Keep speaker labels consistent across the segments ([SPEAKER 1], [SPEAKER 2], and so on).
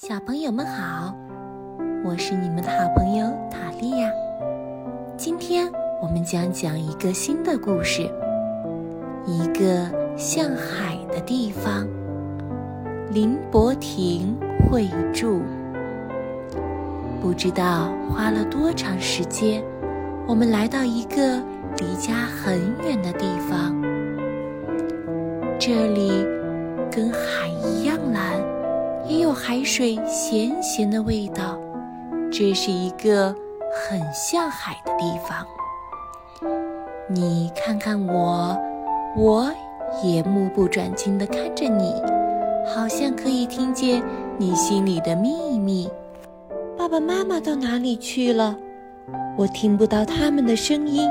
[SPEAKER 1] 小朋友们好，我是你们的好朋友塔莉亚。今天我们将讲一个新的故事，一个像海的地方——林伯亭会住。不知道花了多长时间，我们来到一个离家很远的地方，这里跟海一样。海水咸咸的味道，这是一个很像海的地方。你看看我，我也目不转睛地看着你，好像可以听见你心里的秘密。爸爸妈妈到哪里去了？我听不到他们的声音，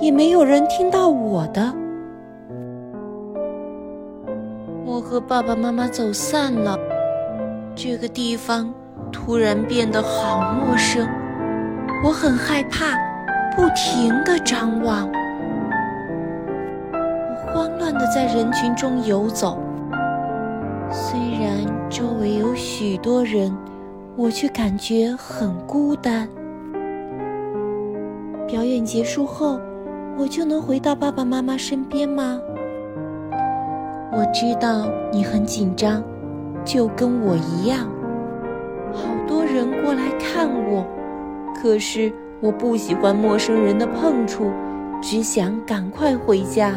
[SPEAKER 1] 也没有人听到我的。我和爸爸妈妈走散了。这个地方突然变得好陌生，我很害怕，不停地张望。我慌乱地在人群中游走，虽然周围有许多人，我却感觉很孤单。表演结束后，我就能回到爸爸妈妈身边吗？我知道你很紧张。就跟我一样，好多人过来看我，可是我不喜欢陌生人的碰触，只想赶快回家。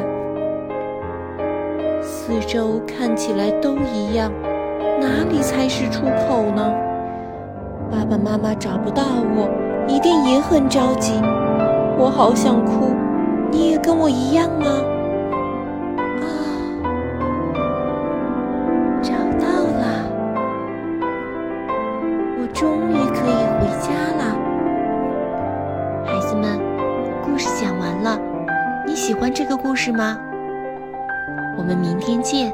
[SPEAKER 1] 四周看起来都一样，哪里才是出口呢？爸爸妈妈找不到我，一定也很着急。我好想哭，你也跟我一样吗？终于可以回家了，孩子们，故事讲完了，你喜欢这个故事吗？我们明天见。